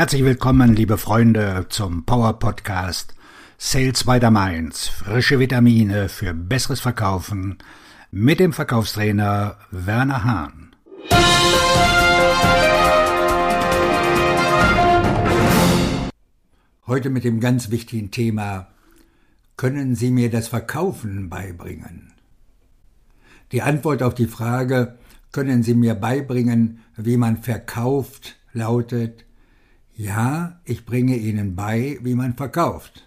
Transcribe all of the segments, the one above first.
Herzlich willkommen, liebe Freunde, zum Power Podcast Sales by the Mainz. Frische Vitamine für besseres Verkaufen mit dem Verkaufstrainer Werner Hahn. Heute mit dem ganz wichtigen Thema Können Sie mir das Verkaufen beibringen? Die Antwort auf die Frage Können Sie mir beibringen, wie man verkauft, lautet ja, ich bringe Ihnen bei, wie man verkauft.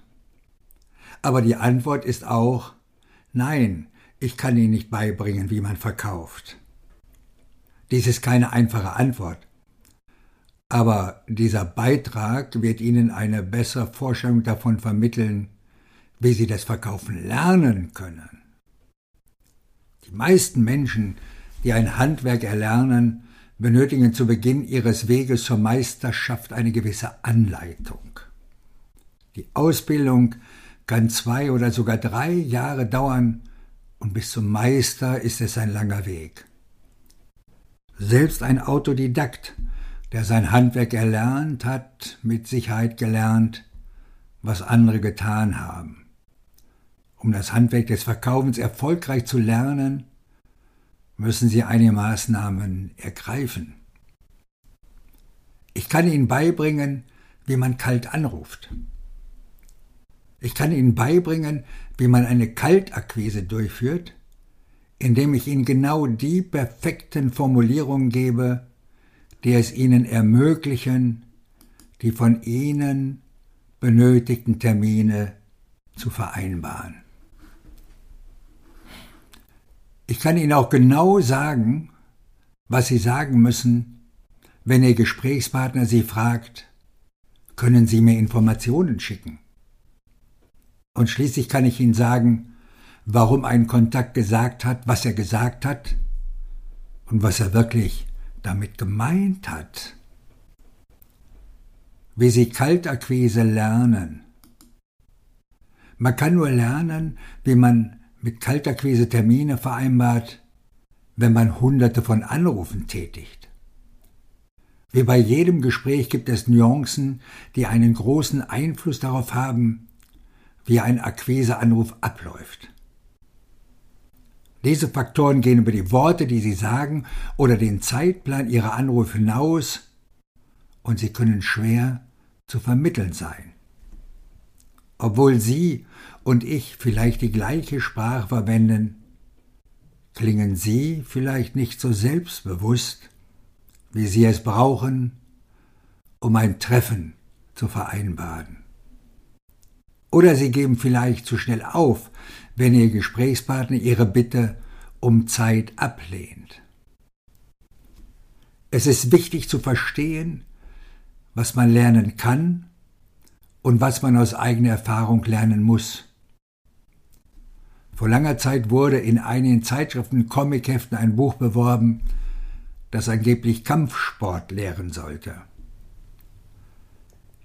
Aber die Antwort ist auch Nein, ich kann Ihnen nicht beibringen, wie man verkauft. Dies ist keine einfache Antwort. Aber dieser Beitrag wird Ihnen eine bessere Vorstellung davon vermitteln, wie Sie das Verkaufen lernen können. Die meisten Menschen, die ein Handwerk erlernen, benötigen zu Beginn ihres Weges zur Meisterschaft eine gewisse Anleitung. Die Ausbildung kann zwei oder sogar drei Jahre dauern und bis zum Meister ist es ein langer Weg. Selbst ein Autodidakt, der sein Handwerk erlernt, hat mit Sicherheit gelernt, was andere getan haben. Um das Handwerk des Verkaufens erfolgreich zu lernen, müssen Sie einige Maßnahmen ergreifen. Ich kann Ihnen beibringen, wie man kalt anruft. Ich kann Ihnen beibringen, wie man eine Kaltakquise durchführt, indem ich Ihnen genau die perfekten Formulierungen gebe, die es Ihnen ermöglichen, die von Ihnen benötigten Termine zu vereinbaren. Ich kann Ihnen auch genau sagen, was Sie sagen müssen, wenn Ihr Gesprächspartner Sie fragt, können Sie mir Informationen schicken? Und schließlich kann ich Ihnen sagen, warum ein Kontakt gesagt hat, was er gesagt hat und was er wirklich damit gemeint hat. Wie Sie Kaltakquise lernen. Man kann nur lernen, wie man mit Kaltakquise Termine vereinbart, wenn man hunderte von Anrufen tätigt. Wie bei jedem Gespräch gibt es Nuancen, die einen großen Einfluss darauf haben, wie ein Akquiseanruf abläuft. Diese Faktoren gehen über die Worte, die Sie sagen, oder den Zeitplan Ihrer Anrufe hinaus, und sie können schwer zu vermitteln sein. Obwohl Sie und ich vielleicht die gleiche Sprache verwenden, klingen Sie vielleicht nicht so selbstbewusst, wie Sie es brauchen, um ein Treffen zu vereinbaren. Oder Sie geben vielleicht zu schnell auf, wenn Ihr Gesprächspartner Ihre Bitte um Zeit ablehnt. Es ist wichtig zu verstehen, was man lernen kann und was man aus eigener Erfahrung lernen muss. Vor langer Zeit wurde in einigen Zeitschriften Comicheften ein Buch beworben, das angeblich Kampfsport lehren sollte.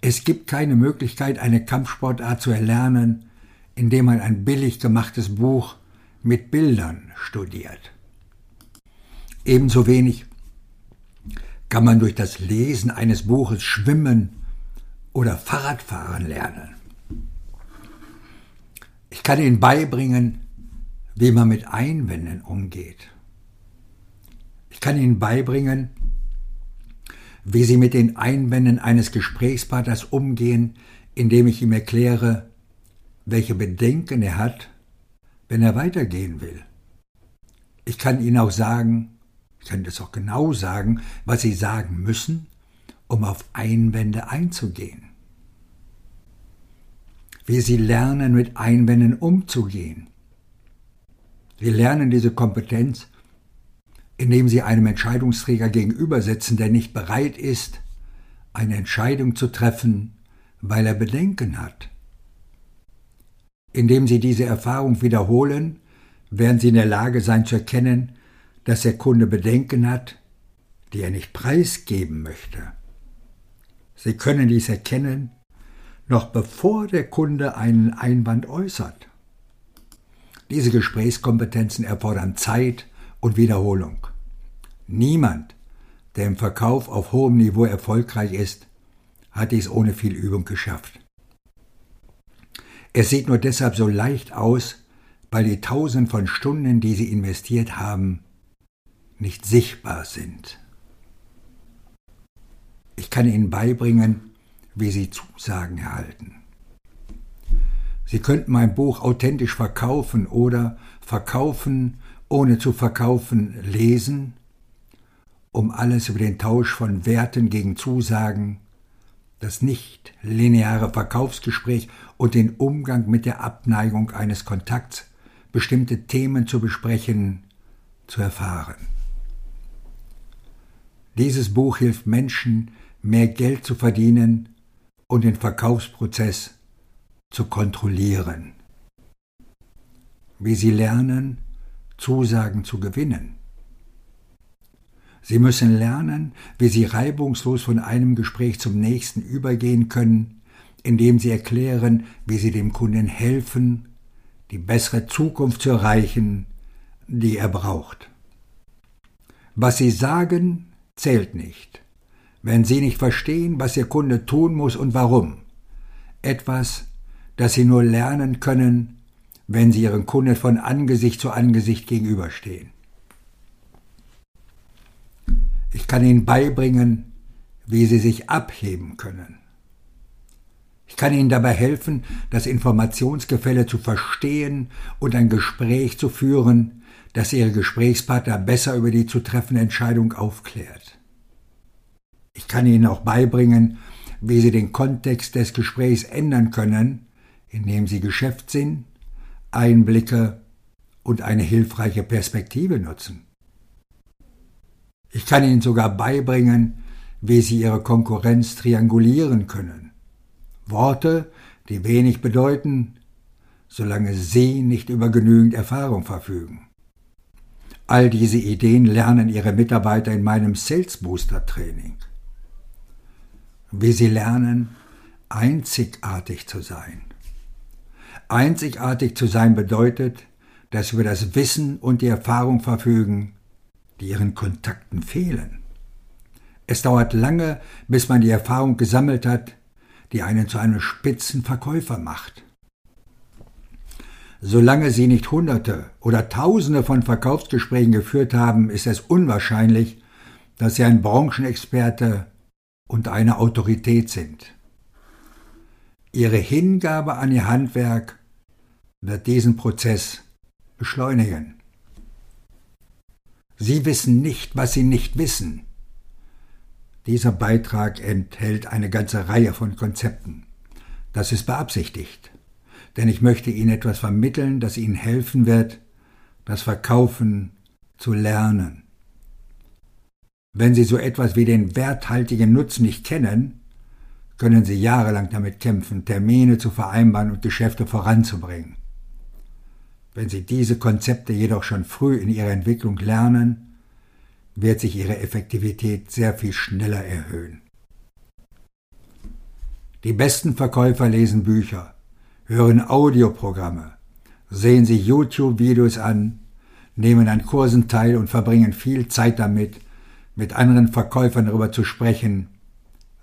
Es gibt keine Möglichkeit, eine Kampfsportart zu erlernen, indem man ein billig gemachtes Buch mit Bildern studiert. Ebenso wenig kann man durch das Lesen eines Buches schwimmen oder Fahrradfahren lernen. Ich kann Ihnen beibringen, wie man mit Einwänden umgeht. Ich kann Ihnen beibringen, wie Sie mit den Einwänden eines Gesprächspartners umgehen, indem ich ihm erkläre, welche Bedenken er hat, wenn er weitergehen will. Ich kann Ihnen auch sagen, ich kann das auch genau sagen, was Sie sagen müssen, um auf Einwände einzugehen wie sie lernen, mit Einwänden umzugehen. Sie lernen diese Kompetenz, indem sie einem Entscheidungsträger gegenübersetzen, der nicht bereit ist, eine Entscheidung zu treffen, weil er Bedenken hat. Indem sie diese Erfahrung wiederholen, werden sie in der Lage sein zu erkennen, dass der Kunde Bedenken hat, die er nicht preisgeben möchte. Sie können dies erkennen, noch bevor der Kunde einen Einwand äußert. Diese Gesprächskompetenzen erfordern Zeit und Wiederholung. Niemand, der im Verkauf auf hohem Niveau erfolgreich ist, hat dies ohne viel Übung geschafft. Es sieht nur deshalb so leicht aus, weil die Tausend von Stunden, die Sie investiert haben, nicht sichtbar sind. Ich kann Ihnen beibringen, wie Sie Zusagen erhalten. Sie könnten mein Buch authentisch verkaufen oder verkaufen, ohne zu verkaufen, lesen, um alles über den Tausch von Werten gegen Zusagen, das nicht lineare Verkaufsgespräch und den Umgang mit der Abneigung eines Kontakts, bestimmte Themen zu besprechen, zu erfahren. Dieses Buch hilft Menschen, mehr Geld zu verdienen und den Verkaufsprozess zu kontrollieren. Wie sie lernen, Zusagen zu gewinnen. Sie müssen lernen, wie sie reibungslos von einem Gespräch zum nächsten übergehen können, indem sie erklären, wie sie dem Kunden helfen, die bessere Zukunft zu erreichen, die er braucht. Was sie sagen, zählt nicht, wenn sie nicht verstehen, was ihr Kunde tun muss und warum. Etwas, das sie nur lernen können, wenn sie ihren Kunden von Angesicht zu Angesicht gegenüberstehen. Ich kann ihnen beibringen, wie sie sich abheben können. Ich kann ihnen dabei helfen, das Informationsgefälle zu verstehen und ein Gespräch zu führen, das ihre Gesprächspartner besser über die zu treffende Entscheidung aufklärt. Ich kann ihnen auch beibringen, wie sie den Kontext des Gesprächs ändern können, indem sie Geschäftssinn, Einblicke und eine hilfreiche Perspektive nutzen. Ich kann Ihnen sogar beibringen, wie Sie Ihre Konkurrenz triangulieren können. Worte, die wenig bedeuten, solange Sie nicht über genügend Erfahrung verfügen. All diese Ideen lernen Ihre Mitarbeiter in meinem Sales Booster Training. Wie sie lernen, einzigartig zu sein. Einzigartig zu sein bedeutet, dass wir das Wissen und die Erfahrung verfügen, die ihren Kontakten fehlen. Es dauert lange, bis man die Erfahrung gesammelt hat, die einen zu einem spitzen Verkäufer macht. Solange Sie nicht Hunderte oder Tausende von Verkaufsgesprächen geführt haben, ist es unwahrscheinlich, dass Sie ein Branchenexperte und eine Autorität sind. Ihre Hingabe an Ihr Handwerk wird diesen Prozess beschleunigen. Sie wissen nicht, was Sie nicht wissen. Dieser Beitrag enthält eine ganze Reihe von Konzepten. Das ist beabsichtigt, denn ich möchte Ihnen etwas vermitteln, das Ihnen helfen wird, das Verkaufen zu lernen. Wenn Sie so etwas wie den werthaltigen Nutzen nicht kennen, können Sie jahrelang damit kämpfen, Termine zu vereinbaren und Geschäfte voranzubringen. Wenn Sie diese Konzepte jedoch schon früh in ihrer Entwicklung lernen, wird sich ihre Effektivität sehr viel schneller erhöhen. Die besten Verkäufer lesen Bücher, hören Audioprogramme, sehen sich YouTube-Videos an, nehmen an Kursen teil und verbringen viel Zeit damit, mit anderen Verkäufern darüber zu sprechen,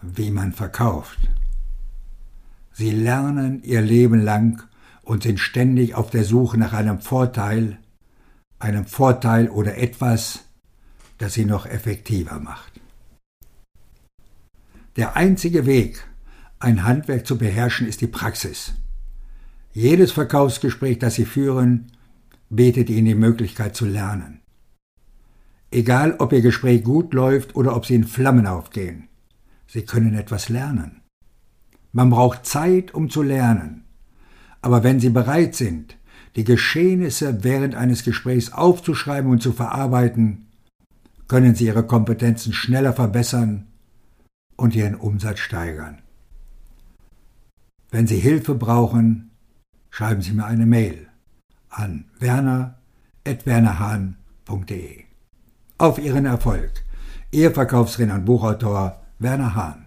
wie man verkauft. Sie lernen ihr Leben lang und sind ständig auf der Suche nach einem Vorteil, einem Vorteil oder etwas, das sie noch effektiver macht. Der einzige Weg, ein Handwerk zu beherrschen, ist die Praxis. Jedes Verkaufsgespräch, das Sie führen, bietet Ihnen die Möglichkeit zu lernen. Egal, ob Ihr Gespräch gut läuft oder ob Sie in Flammen aufgehen, Sie können etwas lernen. Man braucht Zeit, um zu lernen. Aber wenn Sie bereit sind, die Geschehnisse während eines Gesprächs aufzuschreiben und zu verarbeiten, können Sie Ihre Kompetenzen schneller verbessern und Ihren Umsatz steigern. Wenn Sie Hilfe brauchen, schreiben Sie mir eine Mail an werner.wernerhahn.de. Auf Ihren Erfolg. Ihr Verkaufsredner und Buchautor Werner Hahn.